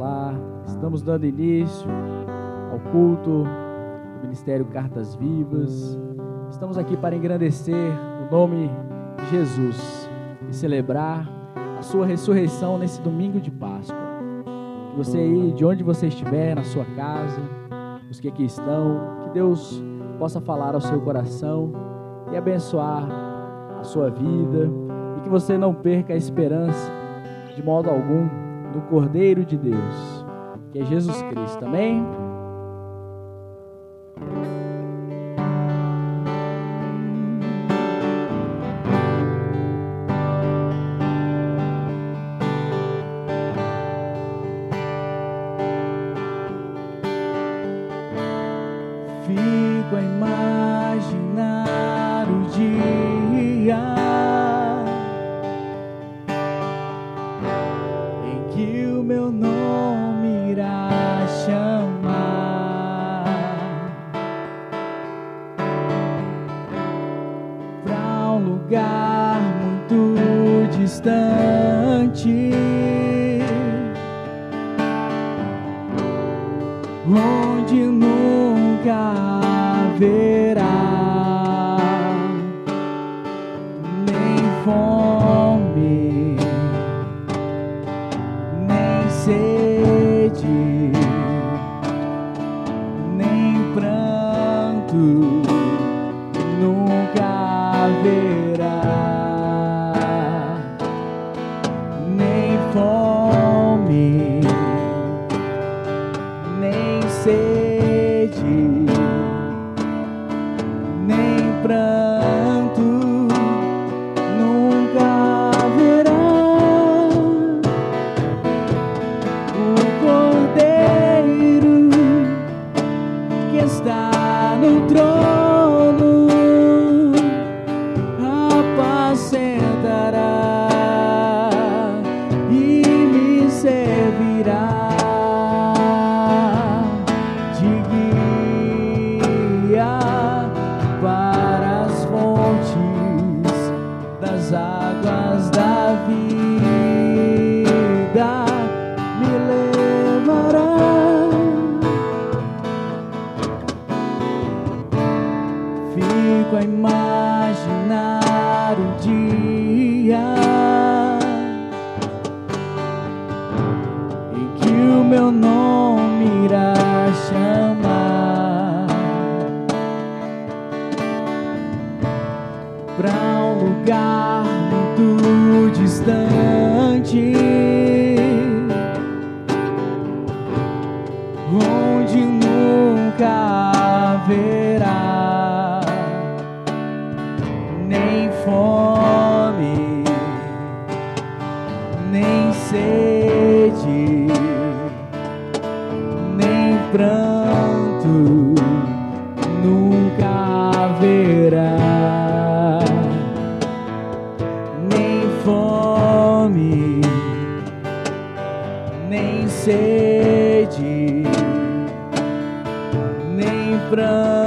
Lar. Estamos dando início ao culto do Ministério Cartas Vivas. Estamos aqui para engrandecer o nome de Jesus e celebrar a sua ressurreição nesse domingo de Páscoa. Que você aí, de onde você estiver, na sua casa, os que aqui estão, que Deus possa falar ao seu coração e abençoar a sua vida e que você não perca a esperança de modo algum do Cordeiro de Deus, que é Jesus Cristo. Amém? Sede, nem pranto,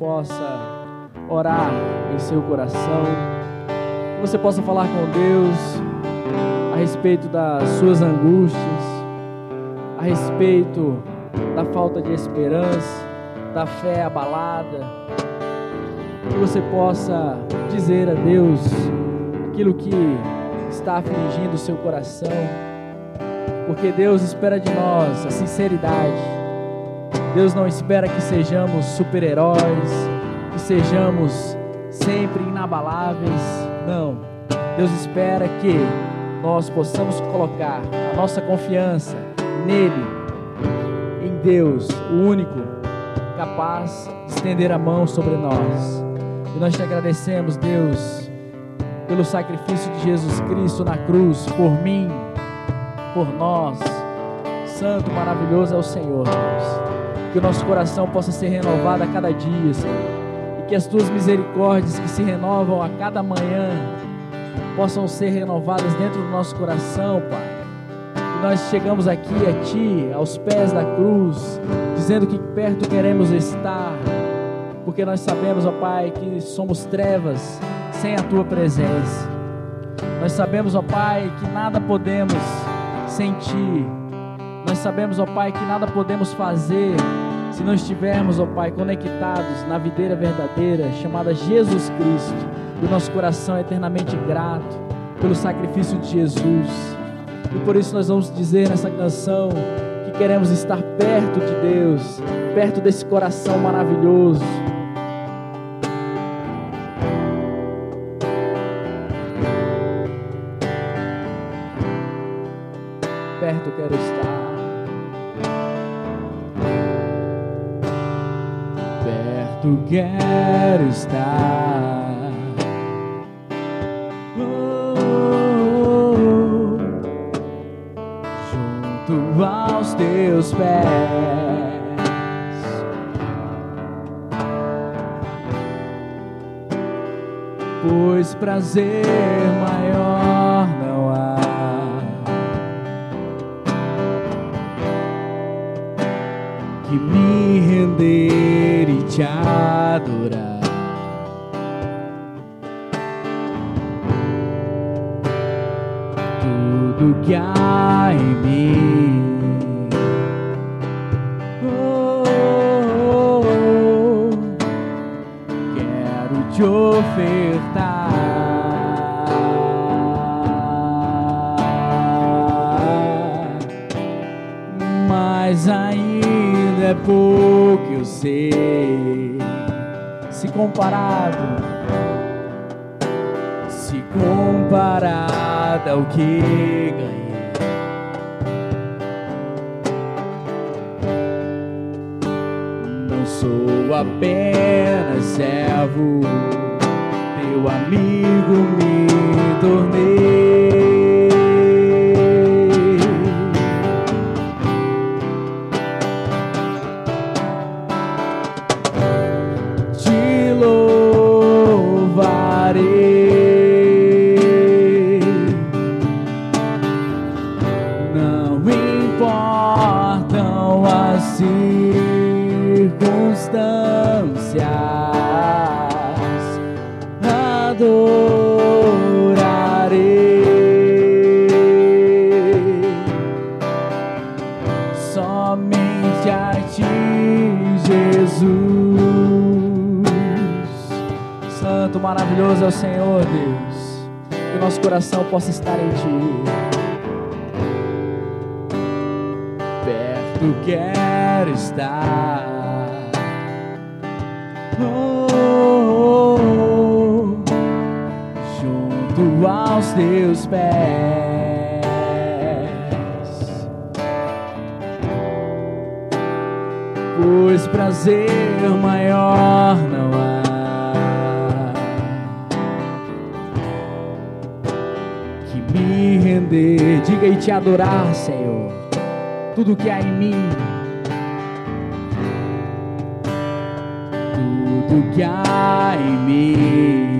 possa orar em seu coração. Que você possa falar com Deus a respeito das suas angústias, a respeito da falta de esperança, da fé abalada. Que você possa dizer a Deus aquilo que está afligindo o seu coração, porque Deus espera de nós a sinceridade. Deus não espera que sejamos super-heróis, que sejamos sempre inabaláveis. Não. Deus espera que nós possamos colocar a nossa confiança nele, em Deus, o único capaz de estender a mão sobre nós. E nós te agradecemos, Deus, pelo sacrifício de Jesus Cristo na cruz, por mim, por nós. Santo, maravilhoso é o Senhor, Deus. Que o nosso coração possa ser renovado a cada dia, Senhor. E que as tuas misericórdias que se renovam a cada manhã possam ser renovadas dentro do nosso coração, Pai. Nós chegamos aqui a Ti, aos pés da cruz, dizendo que perto queremos estar, porque nós sabemos, ó Pai, que somos trevas sem a Tua presença. Nós sabemos, ó Pai, que nada podemos sem Ti. Nós sabemos, ó Pai, que nada podemos fazer se não estivermos, ó Pai, conectados na videira verdadeira chamada Jesus Cristo. O nosso coração é eternamente grato pelo sacrifício de Jesus. E por isso nós vamos dizer nessa canção que queremos estar perto de Deus, perto desse coração maravilhoso. Perto quero estar. Perto quero estar. Oh, oh, oh. Junto aos teus pés. Pois prazer maior não há. que me render te adorar. Tudo que há em mim. Oh, oh, oh, quero te ofertar é pouco eu sei. Se comparado, se comparado ao que ganhei. Não sou apenas servo, teu amigo me tornei. Circunstâncias, adorarei somente a ti, Jesus. Santo, maravilhoso é o Senhor, Deus. Que o nosso coração possa estar em ti. Perto quero estar. Aos teus pés. pois prazer maior não há. Que me render, diga e te adorar, Senhor, tudo que há em mim, tudo que há em mim.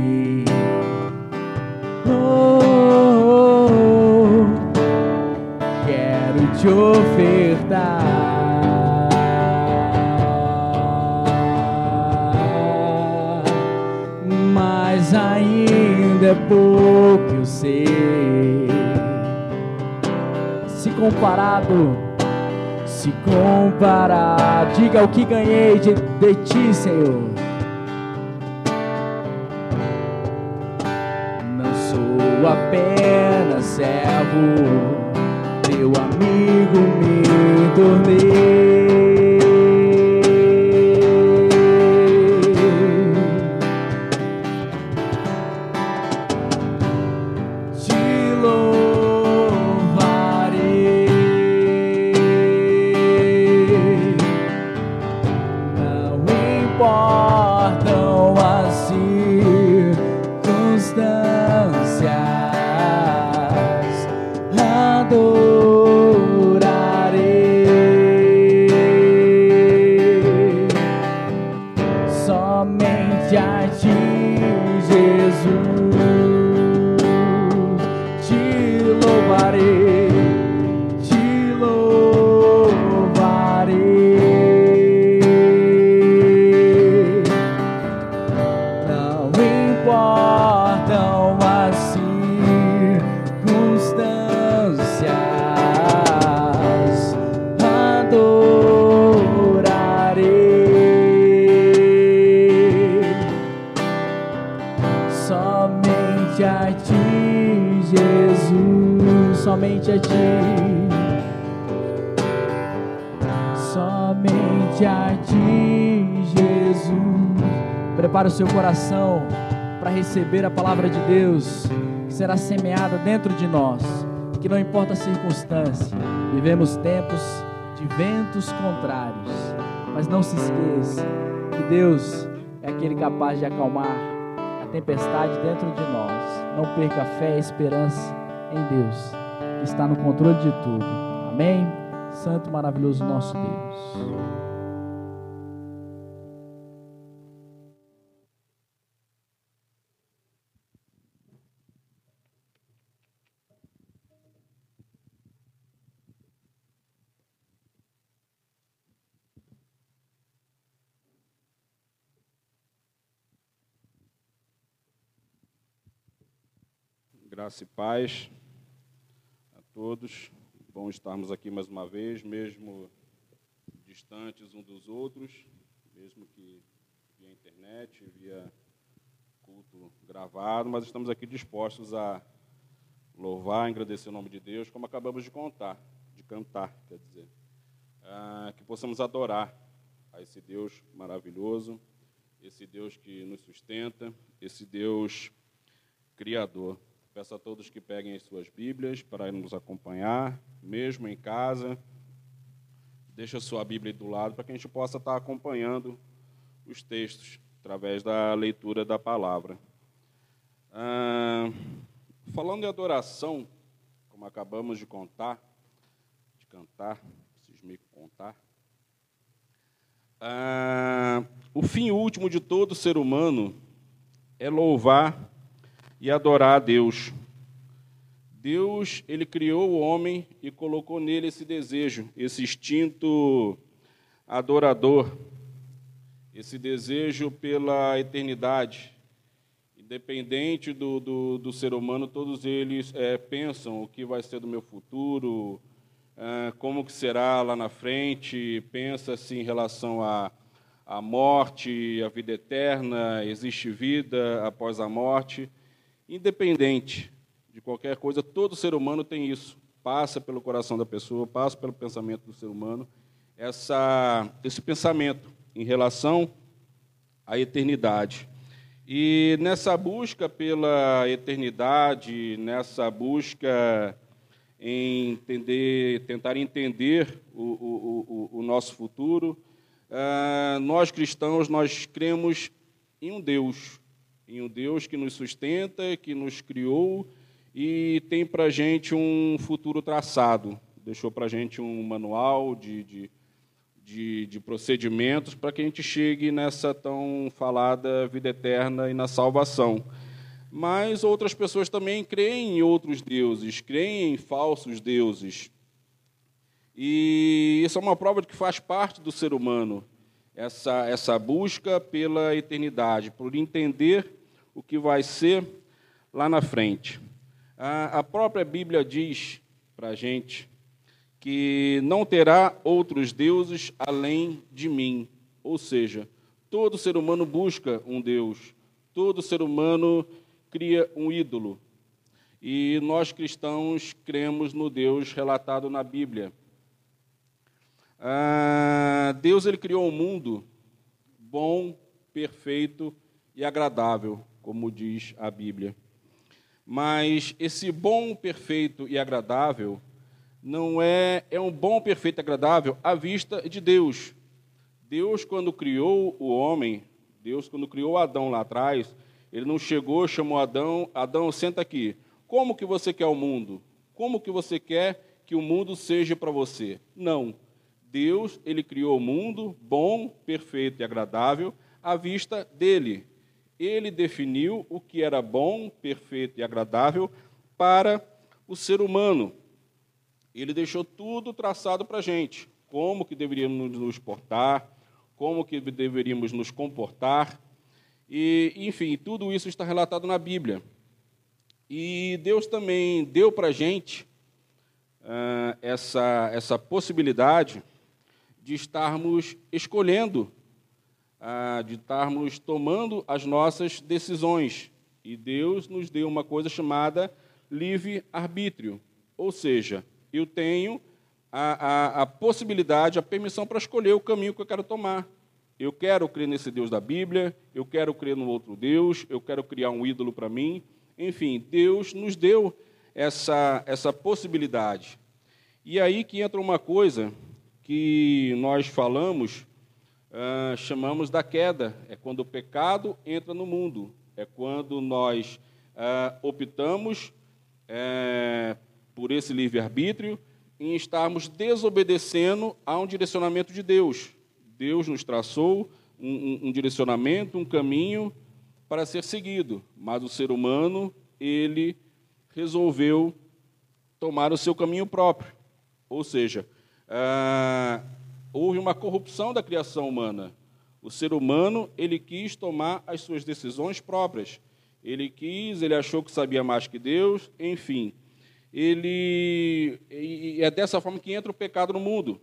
Te ofertar. Mas ainda é pouco eu sei. Se comparado, se comparar, diga o que ganhei de, de ti, Senhor. Não sou apenas servo amigo me tornei. Coração para receber a palavra de Deus que será semeada dentro de nós. Que não importa a circunstância, vivemos tempos de ventos contrários, mas não se esqueça que Deus é aquele capaz de acalmar a tempestade dentro de nós. Não perca a fé e a esperança em Deus, que está no controle de tudo. Amém? Santo maravilhoso nosso Deus. Graça e paz a todos. Bom estarmos aqui mais uma vez, mesmo distantes uns dos outros, mesmo que via internet, via culto gravado, mas estamos aqui dispostos a louvar, agradecer o nome de Deus, como acabamos de contar, de cantar, quer dizer, ah, que possamos adorar a esse Deus maravilhoso, esse Deus que nos sustenta, esse Deus criador. Peço a todos que peguem as suas Bíblias para nos acompanhar, mesmo em casa. Deixa a sua Bíblia do lado para que a gente possa estar acompanhando os textos através da leitura da palavra. Ah, falando em adoração, como acabamos de contar, de cantar, preciso me contar. Ah, o fim último de todo ser humano é louvar e adorar a Deus. Deus, ele criou o homem e colocou nele esse desejo, esse instinto adorador, esse desejo pela eternidade. Independente do, do, do ser humano, todos eles é, pensam o que vai ser do meu futuro, é, como que será lá na frente, pensa-se em relação à a morte, a vida eterna, existe vida após a morte independente de qualquer coisa, todo ser humano tem isso. Passa pelo coração da pessoa, passa pelo pensamento do ser humano, essa, esse pensamento em relação à eternidade. E nessa busca pela eternidade, nessa busca em entender, tentar entender o, o, o, o nosso futuro, uh, nós cristãos nós cremos em um Deus, em um Deus que nos sustenta, que nos criou e tem para gente um futuro traçado. Deixou para gente um manual de, de, de, de procedimentos para que a gente chegue nessa tão falada vida eterna e na salvação. Mas outras pessoas também creem em outros deuses, creem em falsos deuses. E isso é uma prova de que faz parte do ser humano, essa, essa busca pela eternidade, por entender o que vai ser lá na frente. A, própria Bíblia diz para a gente que não terá outros deuses além de mim. Ou seja, todo ser humano busca um Deus, todo ser humano cria um ídolo. E nós cristãos cremos no Deus relatado na Bíblia. Ah, Deus ele criou um mundo bom, perfeito e agradável, como diz a Bíblia. Mas esse bom, perfeito e agradável não é é um bom, perfeito e agradável à vista de Deus. Deus quando criou o homem, Deus quando criou Adão lá atrás, ele não chegou, chamou Adão, Adão, senta aqui. Como que você quer o mundo? Como que você quer que o mundo seja para você? Não. Deus, ele criou o mundo bom, perfeito e agradável à vista dele. Ele definiu o que era bom, perfeito e agradável para o ser humano. Ele deixou tudo traçado para a gente, como que deveríamos nos portar, como que deveríamos nos comportar, e enfim, tudo isso está relatado na Bíblia. E Deus também deu para a gente uh, essa, essa possibilidade de estarmos escolhendo, uh, de estarmos tomando as nossas decisões. E Deus nos deu uma coisa chamada livre-arbítrio. Ou seja, eu tenho a, a, a possibilidade, a permissão para escolher o caminho que eu quero tomar. Eu quero crer nesse Deus da Bíblia, eu quero crer no outro Deus, eu quero criar um ídolo para mim. Enfim, Deus nos deu essa, essa possibilidade. E aí que entra uma coisa que nós falamos, uh, chamamos da queda. É quando o pecado entra no mundo. É quando nós uh, optamos uh, por esse livre-arbítrio, em estarmos desobedecendo a um direcionamento de Deus. Deus nos traçou um, um, um direcionamento, um caminho para ser seguido, mas o ser humano, ele resolveu tomar o seu caminho próprio. Ou seja, ah, houve uma corrupção da criação humana. O ser humano, ele quis tomar as suas decisões próprias. Ele quis, ele achou que sabia mais que Deus, enfim ele e é dessa forma que entra o pecado no mundo.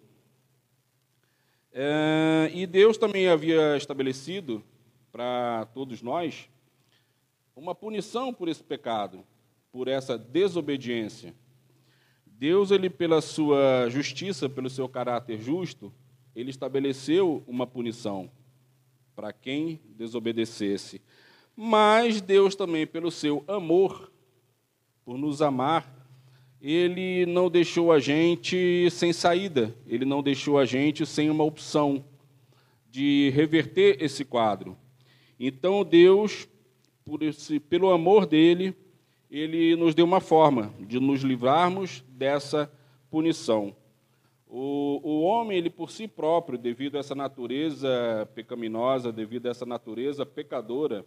É, e Deus também havia estabelecido para todos nós uma punição por esse pecado, por essa desobediência. Deus, ele pela sua justiça, pelo seu caráter justo, ele estabeleceu uma punição para quem desobedecesse. Mas Deus também, pelo seu amor, por nos amar, ele não deixou a gente sem saída, ele não deixou a gente sem uma opção de reverter esse quadro. Então Deus, esse, pelo amor dele, ele nos deu uma forma de nos livrarmos dessa punição. O, o homem, ele por si próprio, devido a essa natureza pecaminosa, devido a essa natureza pecadora,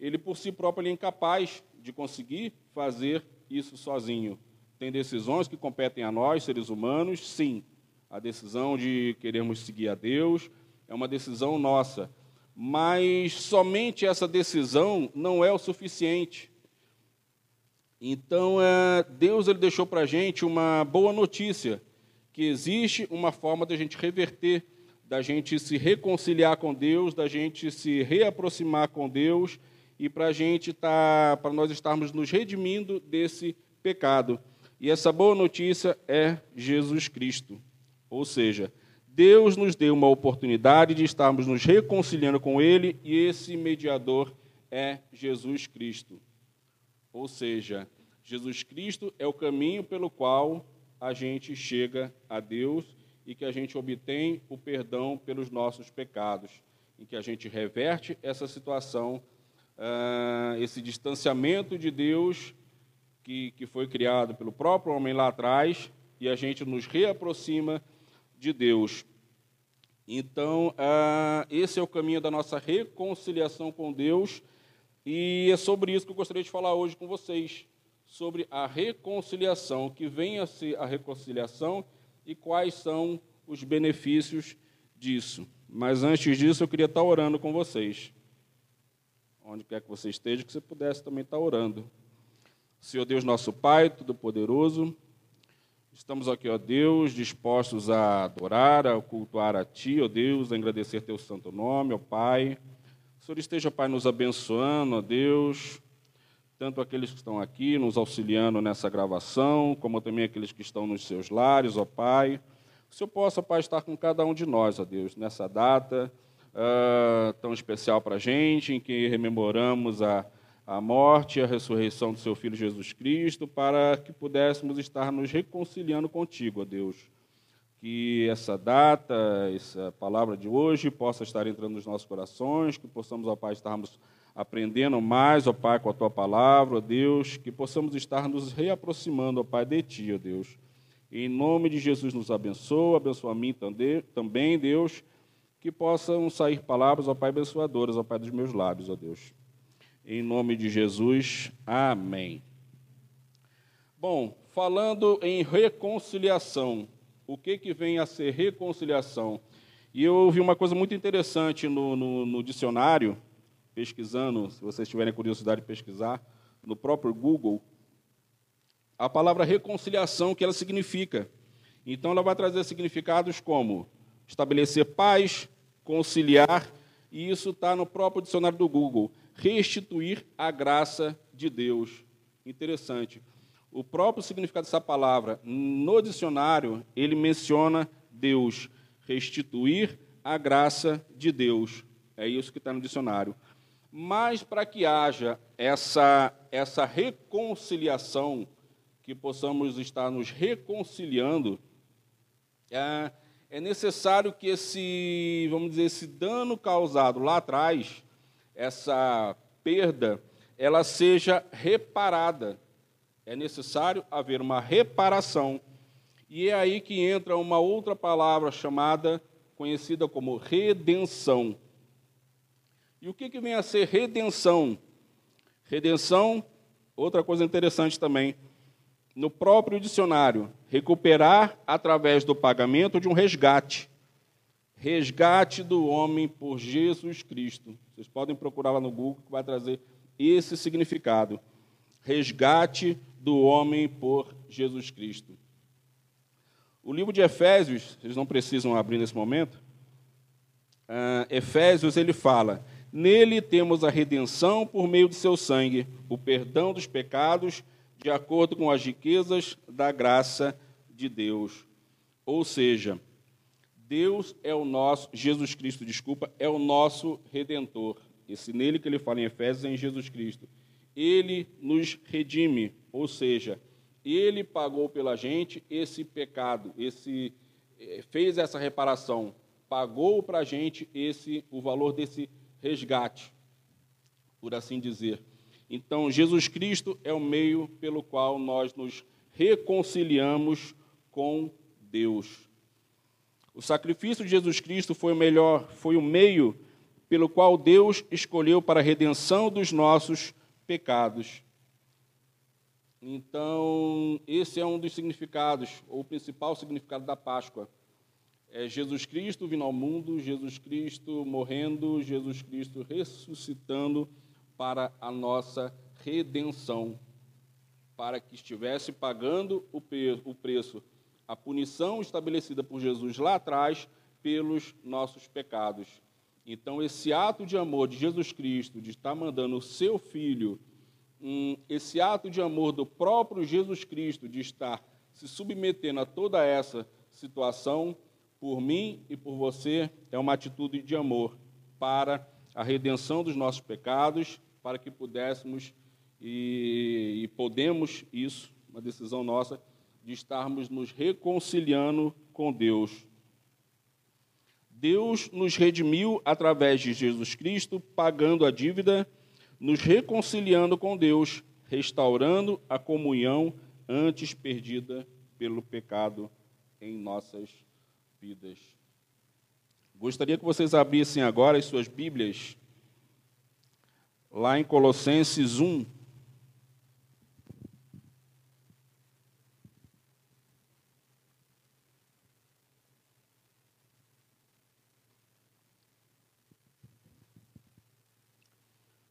ele por si próprio ele é incapaz de conseguir fazer isso sozinho. Tem decisões que competem a nós, seres humanos, sim. A decisão de querermos seguir a Deus é uma decisão nossa. Mas somente essa decisão não é o suficiente. Então, é, Deus ele deixou para a gente uma boa notícia, que existe uma forma da gente reverter, da gente se reconciliar com Deus, da gente se reaproximar com Deus e para a gente tá, para nós estarmos nos redimindo desse pecado. E essa boa notícia é Jesus Cristo. Ou seja, Deus nos deu uma oportunidade de estarmos nos reconciliando com Ele e esse mediador é Jesus Cristo. Ou seja, Jesus Cristo é o caminho pelo qual a gente chega a Deus e que a gente obtém o perdão pelos nossos pecados, em que a gente reverte essa situação, uh, esse distanciamento de Deus que, que foi criado pelo próprio homem lá atrás e a gente nos reaproxima de Deus. Então, ah, esse é o caminho da nossa reconciliação com Deus e é sobre isso que eu gostaria de falar hoje com vocês, sobre a reconciliação, que vem a ser a reconciliação e quais são os benefícios disso. Mas antes disso, eu queria estar orando com vocês. Onde quer que você esteja, que você pudesse também estar orando. Senhor Deus, nosso Pai, Todo-Poderoso, estamos aqui, ó Deus, dispostos a adorar, a cultuar a Ti, ó Deus, a agradecer Teu santo nome, ó Pai. Senhor esteja, Pai, nos abençoando, ó Deus, tanto aqueles que estão aqui nos auxiliando nessa gravação, como também aqueles que estão nos seus lares, ó Pai. O Senhor possa, Pai, estar com cada um de nós, ó Deus, nessa data uh, tão especial para a gente, em que rememoramos a a morte e a ressurreição do seu Filho Jesus Cristo, para que pudéssemos estar nos reconciliando contigo, ó Deus. Que essa data, essa palavra de hoje possa estar entrando nos nossos corações, que possamos, ó Pai, estarmos aprendendo mais, ó Pai, com a Tua palavra, ó Deus, que possamos estar nos reaproximando, ó Pai, de Ti, ó Deus. Em nome de Jesus nos abençoa, abençoa a mim também, Deus, que possam sair palavras, ó Pai, abençoadoras, ó Pai, dos meus lábios, ó Deus. Em nome de Jesus, amém. Bom, falando em reconciliação, o que, que vem a ser reconciliação? E eu ouvi uma coisa muito interessante no, no, no dicionário, pesquisando, se vocês tiverem curiosidade de pesquisar, no próprio Google, a palavra reconciliação, que ela significa. Então, ela vai trazer significados como estabelecer paz, conciliar, e isso está no próprio dicionário do Google restituir a graça de Deus. Interessante. O próprio significado dessa palavra, no dicionário, ele menciona Deus, restituir a graça de Deus. É isso que está no dicionário. Mas para que haja essa, essa reconciliação, que possamos estar nos reconciliando, é, é necessário que esse, vamos dizer, esse dano causado lá atrás, essa perda ela seja reparada. É necessário haver uma reparação. E é aí que entra uma outra palavra chamada, conhecida como redenção. E o que, que vem a ser redenção? Redenção, outra coisa interessante também, no próprio dicionário, recuperar através do pagamento de um resgate. Resgate do homem por Jesus Cristo. Vocês podem procurar lá no Google que vai trazer esse significado. Resgate do homem por Jesus Cristo. O livro de Efésios, vocês não precisam abrir nesse momento. Uh, Efésios ele fala: Nele temos a redenção por meio de seu sangue, o perdão dos pecados, de acordo com as riquezas da graça de Deus. Ou seja, Deus é o nosso, Jesus Cristo, desculpa, é o nosso redentor. Esse nele que ele fala em Efésios é em Jesus Cristo. Ele nos redime, ou seja, ele pagou pela gente esse pecado, esse eh, fez essa reparação, pagou para a gente esse o valor desse resgate, por assim dizer. Então, Jesus Cristo é o meio pelo qual nós nos reconciliamos com Deus. O sacrifício de Jesus Cristo foi o melhor, foi o meio pelo qual Deus escolheu para a redenção dos nossos pecados. Então, esse é um dos significados, ou o principal significado da Páscoa. É Jesus Cristo vindo ao mundo, Jesus Cristo morrendo, Jesus Cristo ressuscitando para a nossa redenção, para que estivesse pagando o preço a punição estabelecida por Jesus lá atrás pelos nossos pecados. Então, esse ato de amor de Jesus Cristo, de estar mandando o seu filho, um, esse ato de amor do próprio Jesus Cristo, de estar se submetendo a toda essa situação, por mim e por você, é uma atitude de amor para a redenção dos nossos pecados, para que pudéssemos e, e podemos isso, uma decisão nossa, de estarmos nos reconciliando com Deus. Deus nos redimiu através de Jesus Cristo, pagando a dívida, nos reconciliando com Deus, restaurando a comunhão antes perdida pelo pecado em nossas vidas. Gostaria que vocês abrissem agora as suas Bíblias, lá em Colossenses 1.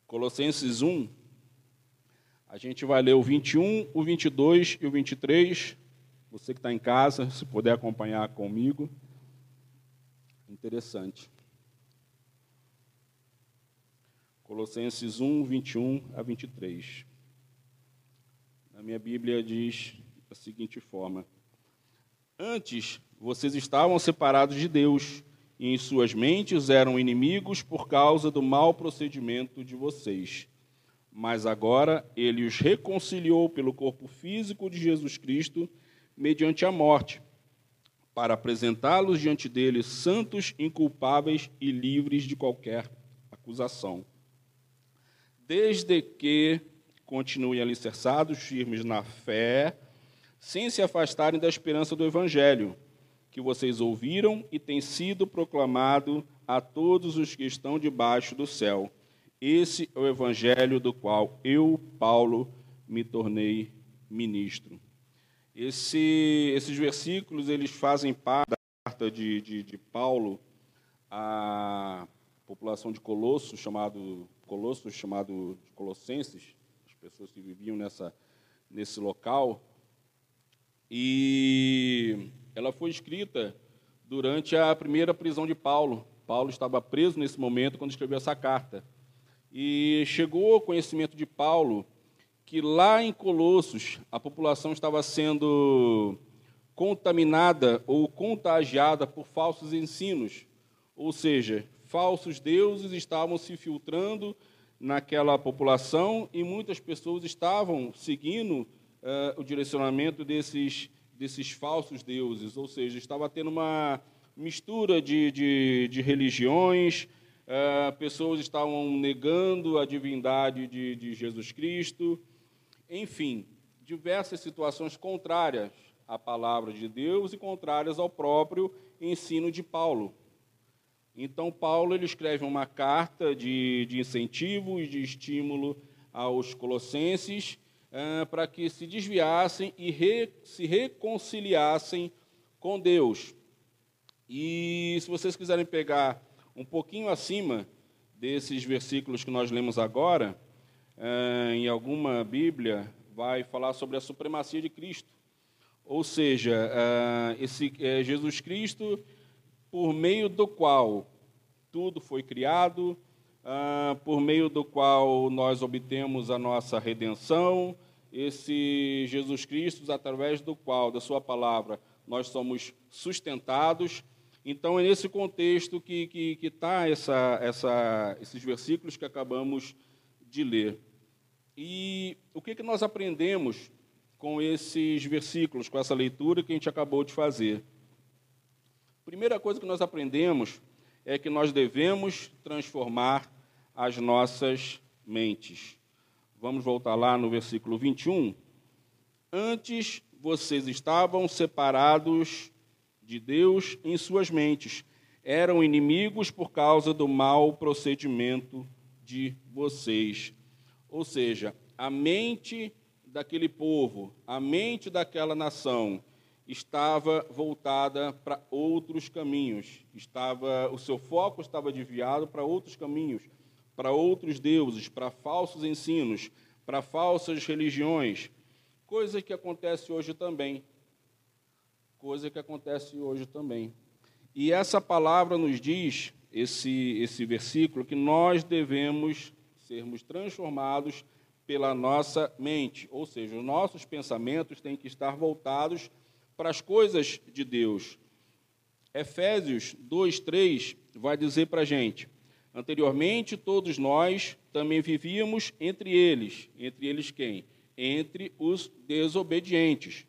Colossenses 1, a gente vai ler o 21, o 22 e o 23. Você que está em casa, se puder acompanhar comigo. Interessante. Colossenses 1, 21 a 23. Na minha Bíblia diz da seguinte forma: Antes vocês estavam separados de Deus e em suas mentes eram inimigos por causa do mau procedimento de vocês. Mas agora ele os reconciliou pelo corpo físico de Jesus Cristo mediante a morte, para apresentá-los diante dele santos, inculpáveis e livres de qualquer acusação desde que continuem alicerçados, firmes na fé, sem se afastarem da esperança do Evangelho, que vocês ouviram e tem sido proclamado a todos os que estão debaixo do céu. Esse é o Evangelho do qual eu, Paulo, me tornei ministro. Esse, esses versículos eles fazem parte da carta de, de, de Paulo à população de Colosso, chamado Colossos, chamado Colossenses, as pessoas que viviam nessa, nesse local. E ela foi escrita durante a primeira prisão de Paulo. Paulo estava preso nesse momento quando escreveu essa carta. E chegou ao conhecimento de Paulo que lá em Colossos a população estava sendo contaminada ou contagiada por falsos ensinos, ou seja, falsos deuses estavam se filtrando naquela população e muitas pessoas estavam seguindo uh, o direcionamento desses, desses falsos deuses, ou seja, estava tendo uma mistura de, de, de religiões, uh, pessoas estavam negando a divindade de, de Jesus Cristo, enfim, diversas situações contrárias à palavra de Deus e contrárias ao próprio ensino de Paulo. Então, Paulo ele escreve uma carta de, de incentivo e de estímulo aos colossenses uh, para que se desviassem e re, se reconciliassem com Deus. E se vocês quiserem pegar um pouquinho acima desses versículos que nós lemos agora, uh, em alguma Bíblia, vai falar sobre a supremacia de Cristo. Ou seja, uh, esse, Jesus Cristo por meio do qual tudo foi criado, uh, por meio do qual nós obtemos a nossa redenção, esse Jesus Cristo, através do qual, da Sua palavra, nós somos sustentados. Então, é nesse contexto que está que, que tá essa, essa, esses versículos que acabamos de ler. E o que, que nós aprendemos com esses versículos, com essa leitura que a gente acabou de fazer? Primeira coisa que nós aprendemos é que nós devemos transformar as nossas mentes. Vamos voltar lá no versículo 21. Antes vocês estavam separados de Deus em suas mentes, eram inimigos por causa do mau procedimento de vocês. Ou seja, a mente daquele povo, a mente daquela nação, estava voltada para outros caminhos. Estava, o seu foco estava desviado para outros caminhos, para outros deuses, para falsos ensinos, para falsas religiões. Coisa que acontece hoje também. Coisa que acontece hoje também. E essa palavra nos diz, esse, esse versículo, que nós devemos sermos transformados pela nossa mente, ou seja, os nossos pensamentos têm que estar voltados para as coisas de Deus. Efésios 2:3 vai dizer para a gente: anteriormente todos nós também vivíamos entre eles, entre eles quem? Entre os desobedientes,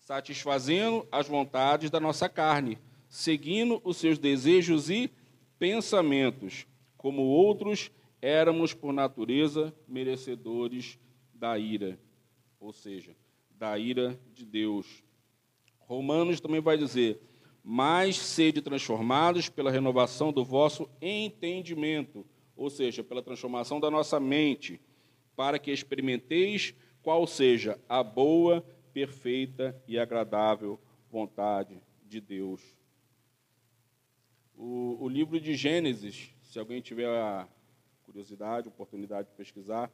satisfazendo as vontades da nossa carne, seguindo os seus desejos e pensamentos, como outros éramos por natureza merecedores da ira, ou seja, da ira de Deus. Romanos também vai dizer: mas sede transformados pela renovação do vosso entendimento, ou seja, pela transformação da nossa mente, para que experimenteis qual seja a boa, perfeita e agradável vontade de Deus. O, o livro de Gênesis, se alguém tiver a, curiosidade, oportunidade de pesquisar,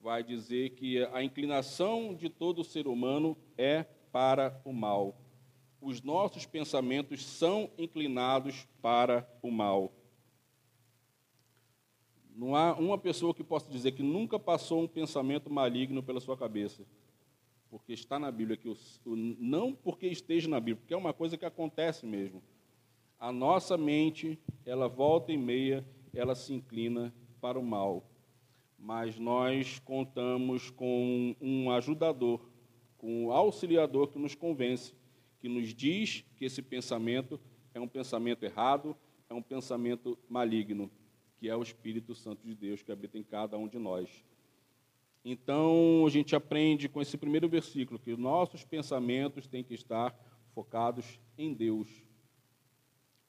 vai dizer que a inclinação de todo ser humano é para o mal. Os nossos pensamentos são inclinados para o mal. Não há uma pessoa que possa dizer que nunca passou um pensamento maligno pela sua cabeça. Porque está na Bíblia que o, não porque esteja na Bíblia, porque é uma coisa que acontece mesmo. A nossa mente, ela volta e meia, ela se inclina para o mal. Mas nós contamos com um ajudador, com um auxiliador que nos convence, que nos diz que esse pensamento é um pensamento errado, é um pensamento maligno que é o Espírito Santo de Deus que habita em cada um de nós. Então, a gente aprende com esse primeiro versículo que nossos pensamentos têm que estar focados em Deus.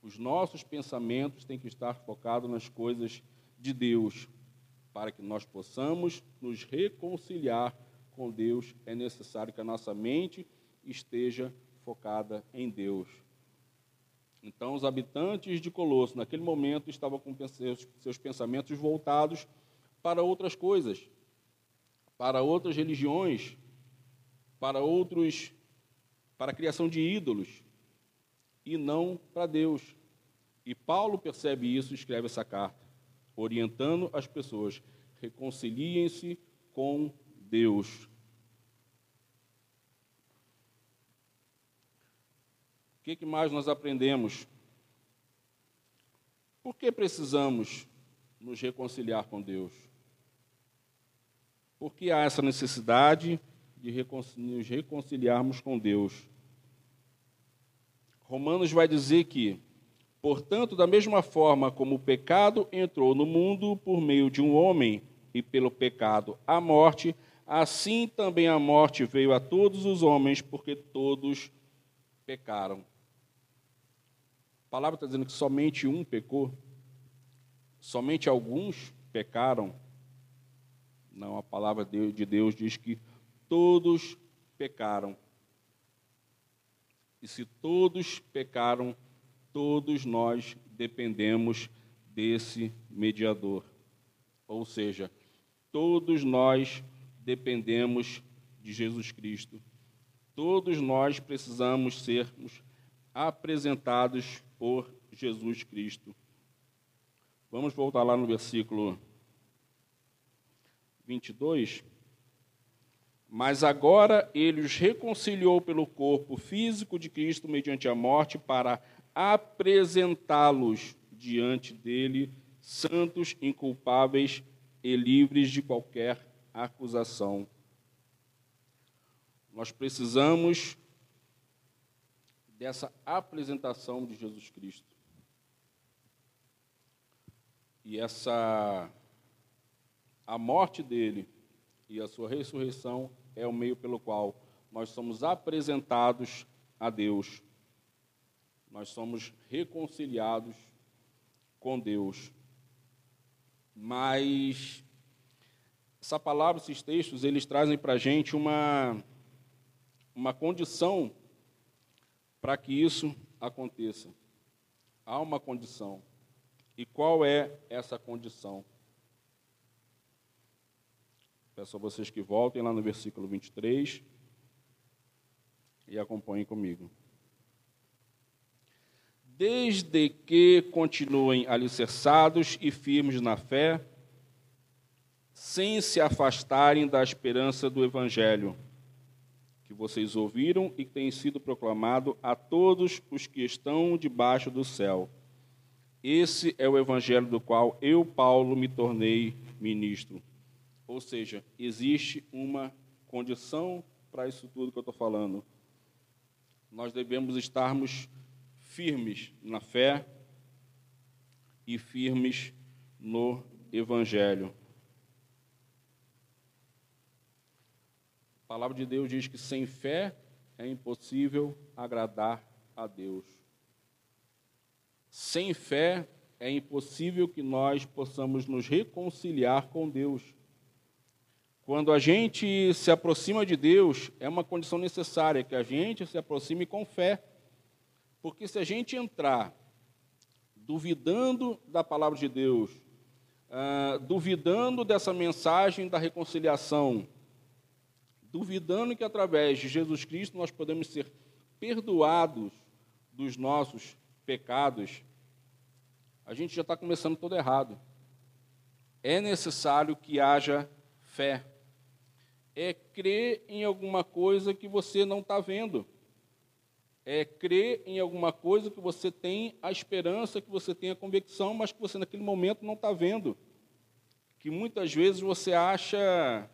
Os nossos pensamentos têm que estar focados nas coisas de Deus. Para que nós possamos nos reconciliar com Deus, é necessário que a nossa mente esteja focada em Deus. Então, os habitantes de Colosso, naquele momento, estavam com seus pensamentos voltados para outras coisas, para outras religiões, para outros, para a criação de ídolos, e não para Deus. E Paulo percebe isso e escreve essa carta, orientando as pessoas: reconciliem-se com Deus. Que, que mais nós aprendemos? Por que precisamos nos reconciliar com Deus? Por que há essa necessidade de nos reconciliarmos com Deus? Romanos vai dizer que, portanto, da mesma forma como o pecado entrou no mundo por meio de um homem e pelo pecado a morte, assim também a morte veio a todos os homens, porque todos pecaram palavra está dizendo que somente um pecou, somente alguns pecaram. Não, a palavra de Deus diz que todos pecaram. E se todos pecaram, todos nós dependemos desse mediador. Ou seja, todos nós dependemos de Jesus Cristo. Todos nós precisamos sermos apresentados por Jesus Cristo. Vamos voltar lá no versículo 22. Mas agora ele os reconciliou pelo corpo físico de Cristo mediante a morte para apresentá-los diante dele santos, inculpáveis e livres de qualquer acusação. Nós precisamos dessa apresentação de Jesus Cristo. E essa a morte dele e a sua ressurreição é o meio pelo qual nós somos apresentados a Deus. Nós somos reconciliados com Deus. Mas essa palavra, esses textos, eles trazem para a gente uma, uma condição para que isso aconteça. Há uma condição. E qual é essa condição? Peço a vocês que voltem lá no versículo 23 e acompanhem comigo. Desde que continuem alicerçados e firmes na fé, sem se afastarem da esperança do Evangelho que vocês ouviram e que tem sido proclamado a todos os que estão debaixo do céu. Esse é o evangelho do qual eu, Paulo, me tornei ministro. Ou seja, existe uma condição para isso tudo que eu estou falando. Nós devemos estarmos firmes na fé e firmes no evangelho. A palavra de Deus diz que sem fé é impossível agradar a Deus. Sem fé é impossível que nós possamos nos reconciliar com Deus. Quando a gente se aproxima de Deus, é uma condição necessária que a gente se aproxime com fé. Porque se a gente entrar duvidando da palavra de Deus, ah, duvidando dessa mensagem da reconciliação, duvidando que através de Jesus Cristo nós podemos ser perdoados dos nossos pecados, a gente já está começando todo errado. É necessário que haja fé. É crer em alguma coisa que você não está vendo. É crer em alguma coisa que você tem a esperança, que você tem a convicção, mas que você naquele momento não está vendo. Que muitas vezes você acha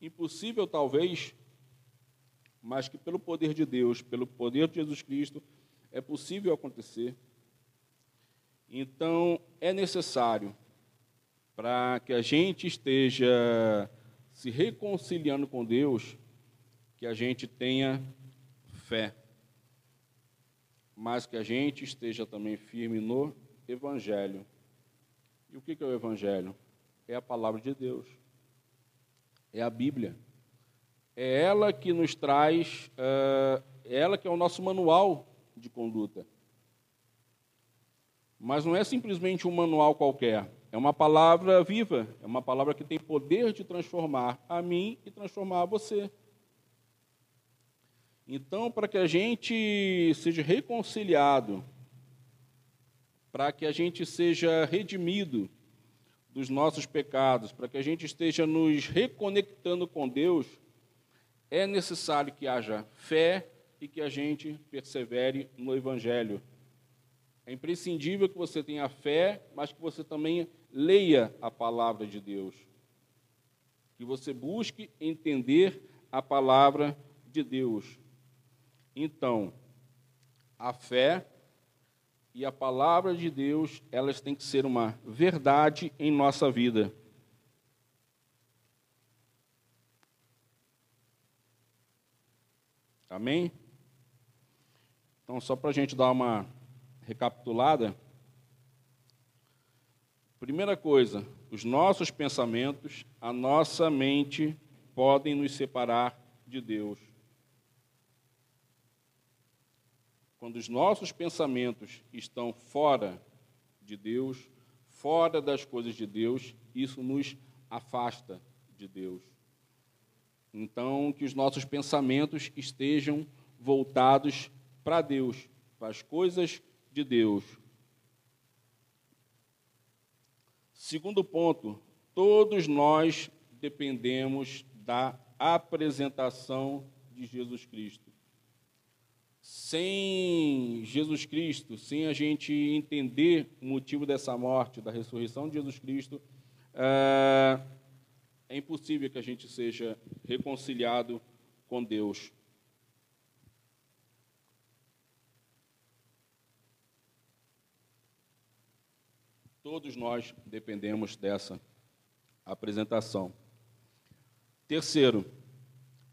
impossível, talvez, mas que pelo poder de Deus, pelo poder de Jesus Cristo, é possível acontecer. Então, é necessário, para que a gente esteja se reconciliando com Deus, que a gente tenha fé, mas que a gente esteja também firme no Evangelho. E o que é o Evangelho? É a palavra de Deus, é a Bíblia. É ela que nos traz, é ela que é o nosso manual de conduta. Mas não é simplesmente um manual qualquer. É uma palavra viva, é uma palavra que tem poder de transformar a mim e transformar a você. Então, para que a gente seja reconciliado, para que a gente seja redimido dos nossos pecados, para que a gente esteja nos reconectando com Deus, é necessário que haja fé e que a gente persevere no Evangelho. É imprescindível que você tenha fé, mas que você também leia a palavra de Deus. Que você busque entender a palavra de Deus. Então, a fé e a palavra de Deus, elas têm que ser uma verdade em nossa vida. Amém? Então, só para a gente dar uma recapitulada. Primeira coisa, os nossos pensamentos, a nossa mente podem nos separar de Deus. Quando os nossos pensamentos estão fora de Deus, fora das coisas de Deus, isso nos afasta de Deus. Então, que os nossos pensamentos estejam voltados para Deus, para as coisas de Deus. Segundo ponto, todos nós dependemos da apresentação de Jesus Cristo. Sem Jesus Cristo, sem a gente entender o motivo dessa morte, da ressurreição de Jesus Cristo, é, é impossível que a gente seja reconciliado com Deus. Todos nós dependemos dessa apresentação. Terceiro,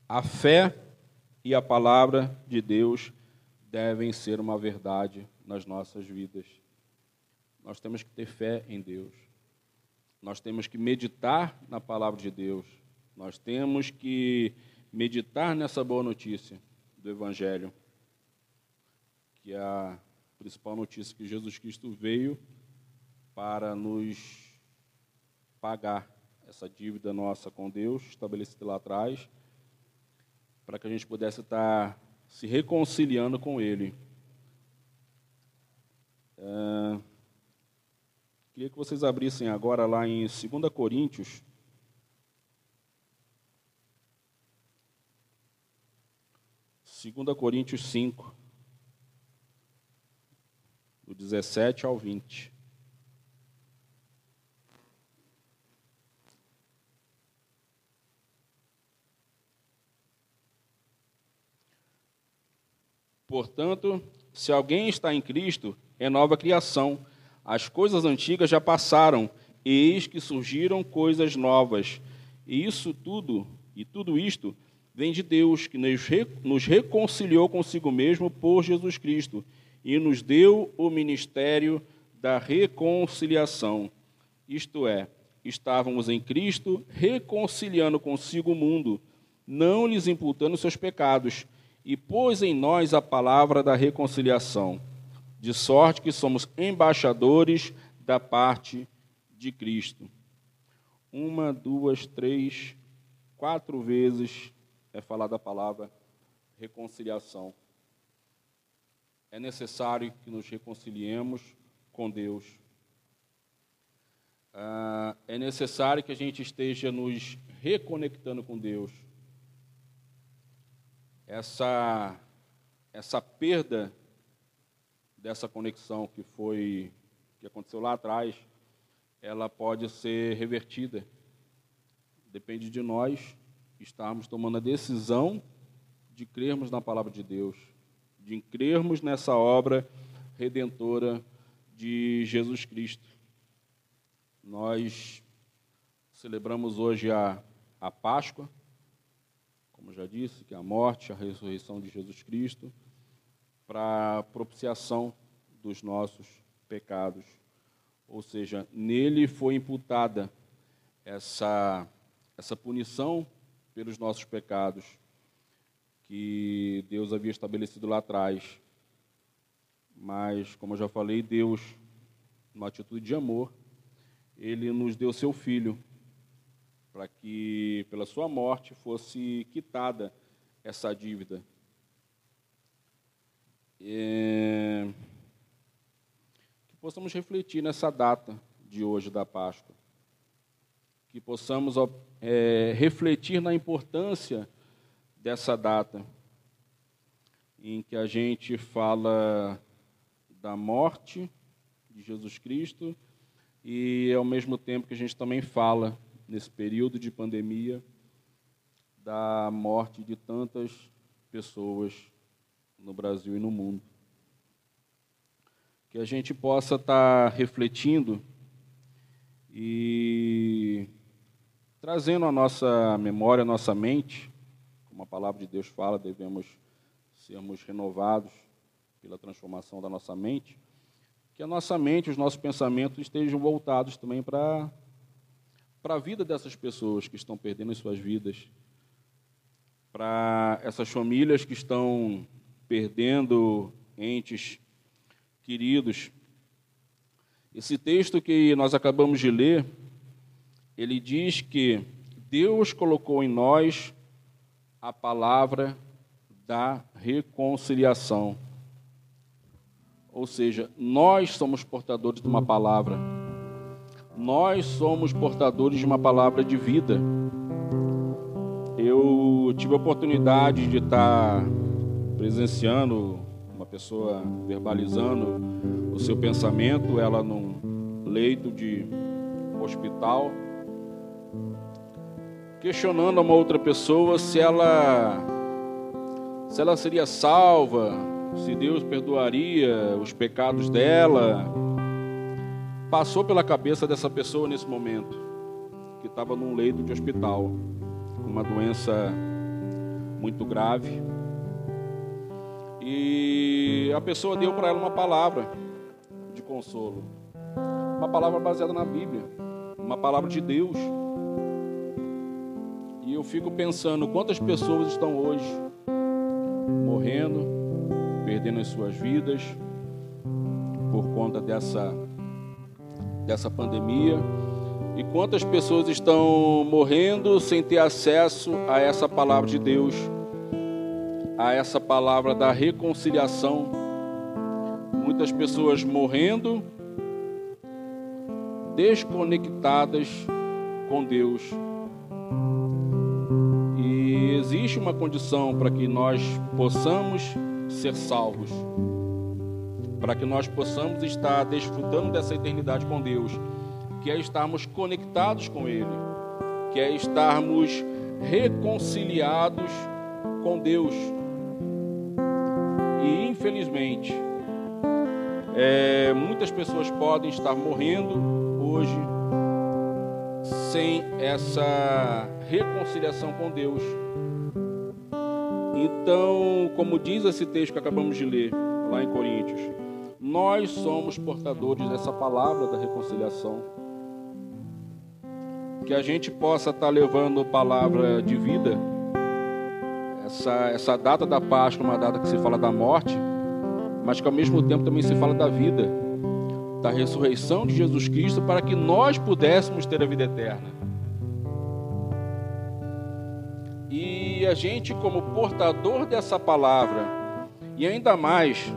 a fé e a palavra de Deus devem ser uma verdade nas nossas vidas. Nós temos que ter fé em Deus. Nós temos que meditar na palavra de Deus. Nós temos que meditar nessa boa notícia do Evangelho, que é a principal notícia que Jesus Cristo veio para nos pagar essa dívida nossa com Deus, estabelecida lá atrás, para que a gente pudesse estar se reconciliando com Ele. É, queria que vocês abrissem agora lá em 2 Coríntios. Segunda Coríntios 5, do 17 ao 20. Portanto, se alguém está em Cristo, é nova criação. As coisas antigas já passaram, eis que surgiram coisas novas. E isso tudo, e tudo isto, vem de Deus, que nos reconciliou consigo mesmo por Jesus Cristo e nos deu o ministério da reconciliação. Isto é, estávamos em Cristo reconciliando consigo o mundo, não lhes imputando seus pecados e pôs em nós a palavra da reconciliação, de sorte que somos embaixadores da parte de Cristo. Uma, duas, três, quatro vezes é falada a palavra reconciliação. É necessário que nos reconciliemos com Deus. Ah, é necessário que a gente esteja nos reconectando com Deus. Essa, essa perda dessa conexão que foi que aconteceu lá atrás, ela pode ser revertida. Depende de nós estarmos tomando a decisão de crermos na palavra de Deus, de crermos nessa obra redentora de Jesus Cristo. Nós celebramos hoje a, a Páscoa, como já disse, que é a morte, a ressurreição de Jesus Cristo para propiciação dos nossos pecados. Ou seja, nele foi imputada essa, essa punição pelos nossos pecados que Deus havia estabelecido lá atrás. Mas, como eu já falei, Deus, numa atitude de amor, ele nos deu seu filho para que, pela sua morte, fosse quitada essa dívida. É, que possamos refletir nessa data de hoje da Páscoa, que possamos é, refletir na importância dessa data, em que a gente fala da morte de Jesus Cristo e, ao mesmo tempo, que a gente também fala, nesse período de pandemia, da morte de tantas pessoas no Brasil e no mundo. Que a gente possa estar refletindo e trazendo a nossa memória, a nossa mente, como a palavra de Deus fala, devemos sermos renovados pela transformação da nossa mente, que a nossa mente, os nossos pensamentos estejam voltados também para para a vida dessas pessoas que estão perdendo as suas vidas, para essas famílias que estão perdendo entes queridos. Esse texto que nós acabamos de ler, ele diz que Deus colocou em nós a palavra da reconciliação. Ou seja, nós somos portadores de uma palavra. Nós somos portadores de uma palavra de vida. Eu tive a oportunidade de estar presenciando uma pessoa verbalizando o seu pensamento, ela num leito de hospital, questionando uma outra pessoa se ela se ela seria salva, se Deus perdoaria os pecados dela. Passou pela cabeça dessa pessoa nesse momento, que estava num leito de hospital, com uma doença muito grave e a pessoa deu para ela uma palavra de consolo. Uma palavra baseada na Bíblia. Uma palavra de Deus. E eu fico pensando quantas pessoas estão hoje morrendo, perdendo as suas vidas por conta dessa dessa pandemia. E quantas pessoas estão morrendo sem ter acesso a essa palavra de Deus a essa palavra da reconciliação. Muitas pessoas morrendo, desconectadas com Deus. E existe uma condição para que nós possamos ser salvos, para que nós possamos estar desfrutando dessa eternidade com Deus, que é estarmos conectados com Ele, que é estarmos reconciliados com Deus. E infelizmente, é, muitas pessoas podem estar morrendo hoje sem essa reconciliação com Deus. Então, como diz esse texto que acabamos de ler lá em Coríntios, nós somos portadores dessa palavra da reconciliação. Que a gente possa estar levando palavra de vida essa, essa data da Páscoa é uma data que se fala da morte, mas que ao mesmo tempo também se fala da vida. da ressurreição de Jesus Cristo para que nós pudéssemos ter a vida eterna. E a gente, como portador dessa palavra, e ainda mais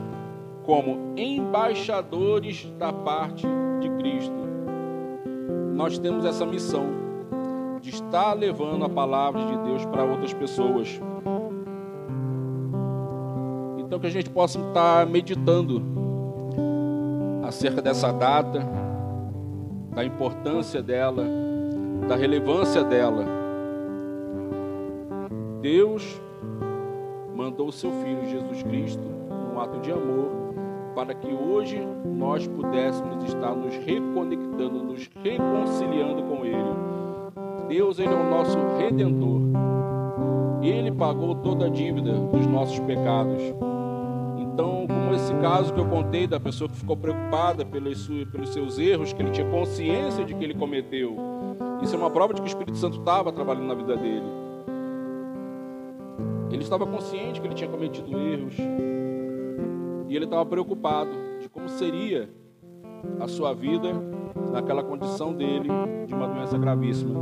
como embaixadores da parte de Cristo, nós temos essa missão de estar levando a palavra de Deus para outras pessoas. Então que a gente possa estar meditando acerca dessa data, da importância dela, da relevância dela. Deus mandou o seu filho Jesus Cristo num ato de amor para que hoje nós pudéssemos estar nos reconectando, nos reconciliando com ele. Deus ele é o nosso redentor. Ele pagou toda a dívida dos nossos pecados. Então, como esse caso que eu contei da pessoa que ficou preocupada pelos, pelos seus erros, que ele tinha consciência de que ele cometeu, isso é uma prova de que o Espírito Santo estava trabalhando na vida dele. Ele estava consciente que ele tinha cometido erros e ele estava preocupado de como seria a sua vida naquela condição dele de uma doença gravíssima.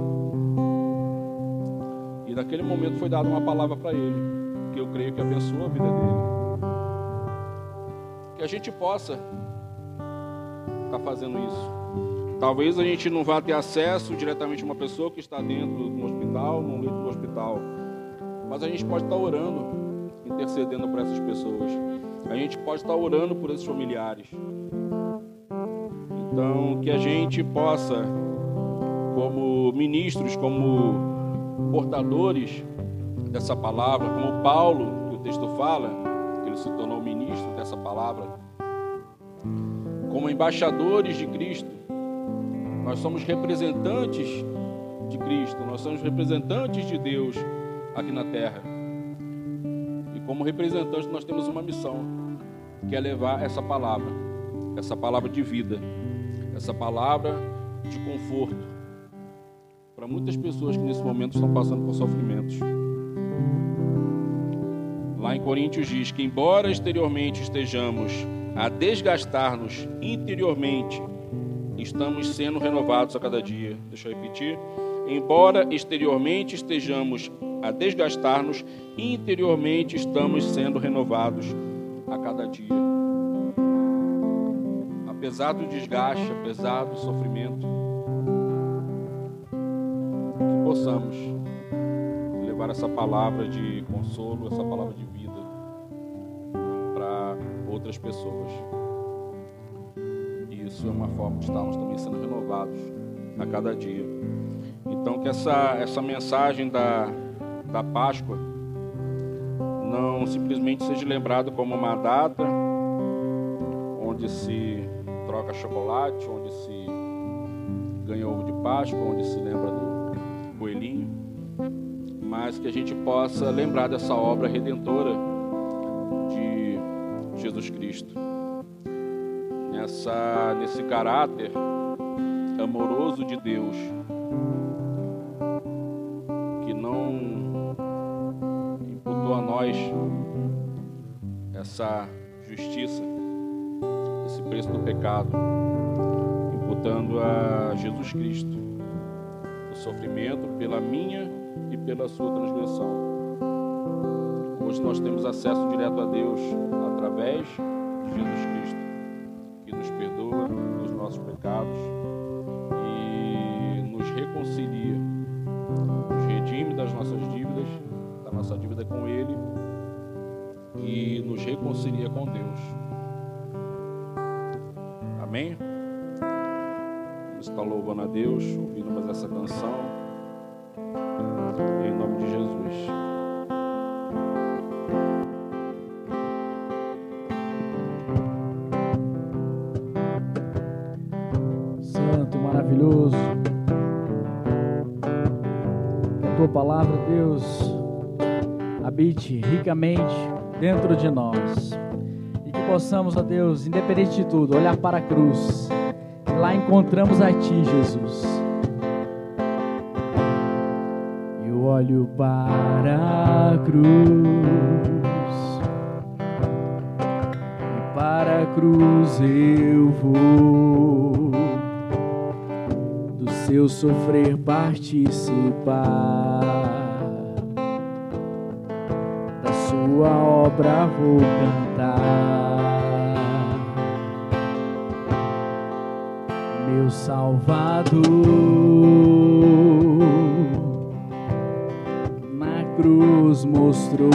E naquele momento foi dada uma palavra para ele, que eu creio que abençoou a vida dele que a gente possa estar tá fazendo isso. Talvez a gente não vá ter acesso diretamente a uma pessoa que está dentro do hospital, no leito do hospital, mas a gente pode estar tá orando, intercedendo por essas pessoas. A gente pode estar orando por esses familiares. Então, que a gente possa, como ministros, como portadores dessa palavra, como Paulo, que o texto fala, que ele se tornou ministro dessa palavra. Como embaixadores de Cristo, nós somos representantes de Cristo, nós somos representantes de Deus aqui na terra. E como representantes, nós temos uma missão, que é levar essa palavra, essa palavra de vida, essa palavra de conforto para muitas pessoas que nesse momento estão passando por sofrimentos. Lá em Coríntios diz que, embora exteriormente estejamos a desgastar-nos, interiormente estamos sendo renovados a cada dia. Deixa eu repetir. Embora exteriormente estejamos a desgastar-nos, interiormente estamos sendo renovados a cada dia. Apesar do desgaste, apesar do sofrimento, que possamos levar essa palavra de consolo, essa palavra de vida para outras pessoas. Isso é uma forma de estarmos também sendo renovados a cada dia. Então que essa, essa mensagem da, da Páscoa não simplesmente seja lembrado como uma data onde se troca chocolate, onde se ganha ovo de Páscoa, onde se lembra do coelhinho, mas que a gente possa lembrar dessa obra redentora de Jesus Cristo. Nessa, nesse caráter amoroso de Deus, que não imputou a nós essa justiça, esse preço do pecado, imputando a Jesus Cristo o sofrimento pela minha e pela sua transgressão. Hoje nós temos acesso direto a Deus através de Jesus Cristo, reconcilia com Deus. Amém? Vamos estar louvando a Deus, ouvindo mais essa canção. Em nome de Jesus. Santo, maravilhoso. A tua palavra, Deus, habite ricamente dentro de nós. E que possamos, ó Deus, independente de tudo, olhar para a cruz. E lá encontramos a Ti, Jesus olho para a cruz e para cruz eu vou do seu sofrer participar, sua obra vou cantar, meu Salvador na cruz mostrou.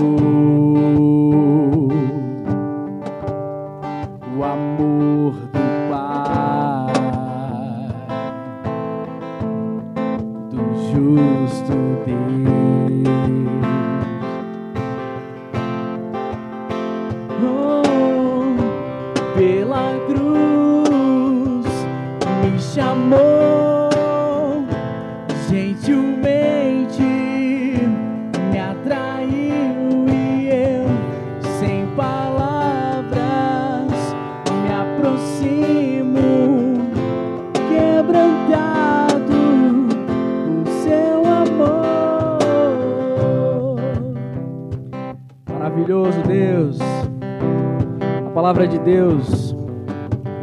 Palavra de Deus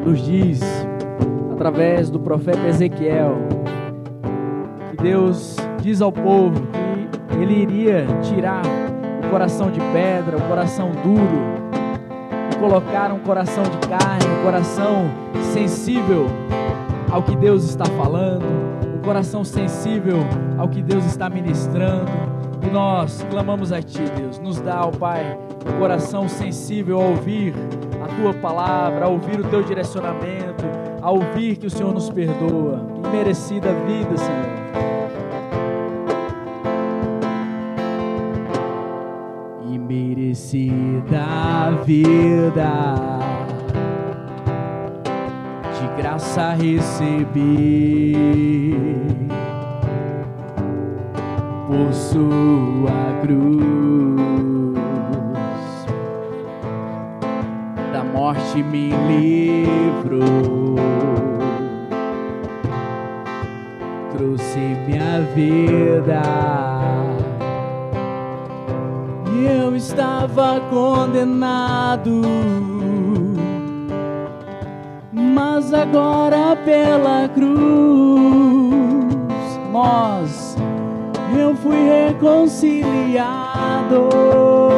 nos diz, através do profeta Ezequiel, que Deus diz ao povo que ele iria tirar o coração de pedra, o coração duro, e colocar um coração de carne, um coração sensível ao que Deus está falando, um coração sensível ao que Deus está ministrando. E nós clamamos a Ti, Deus, nos dá, ó Pai, um coração sensível a ouvir Tua palavra, a ouvir o Teu direcionamento, a ouvir que o Senhor nos perdoa. Que merecida vida, Senhor. e merecida vida de graça recebi por sua cruz morte me livrou trouxe minha vida. Eu estava condenado, mas agora pela cruz nós eu fui reconciliado.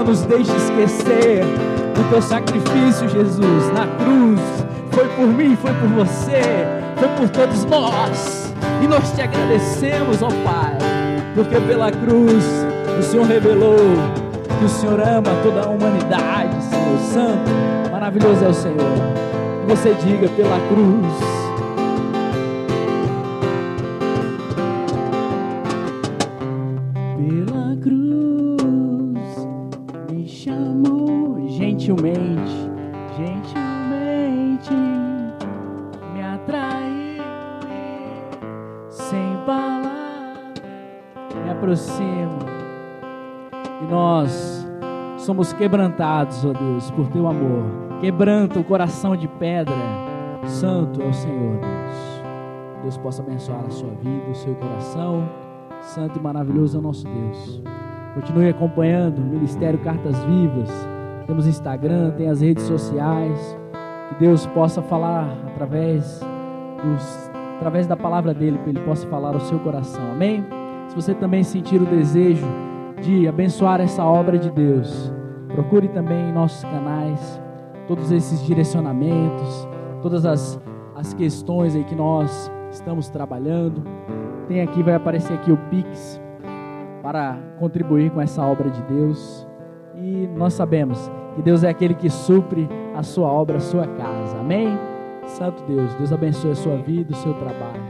Não nos deixe esquecer do teu sacrifício, Jesus, na cruz. Foi por mim, foi por você, foi por todos nós. E nós te agradecemos, ó Pai, porque pela cruz o Senhor revelou que o Senhor ama toda a humanidade, Senhor Santo. Maravilhoso é o Senhor. Que você diga pela cruz quebrantados, ó Deus, por teu amor. Quebranta o coração de pedra. Santo é o Senhor, Deus. Deus possa abençoar a sua vida, o seu coração. Santo e maravilhoso é o nosso Deus. Continue acompanhando o Ministério Cartas Vivas. Temos Instagram, tem as redes sociais. Que Deus possa falar através dos, através da palavra dele, que ele possa falar ao seu coração. Amém? Se você também sentir o desejo de abençoar essa obra de Deus, Procure também em nossos canais todos esses direcionamentos, todas as, as questões aí que nós estamos trabalhando. Tem aqui, vai aparecer aqui o Pix para contribuir com essa obra de Deus. E nós sabemos que Deus é aquele que supre a sua obra, a sua casa. Amém? Santo Deus, Deus abençoe a sua vida, o seu trabalho.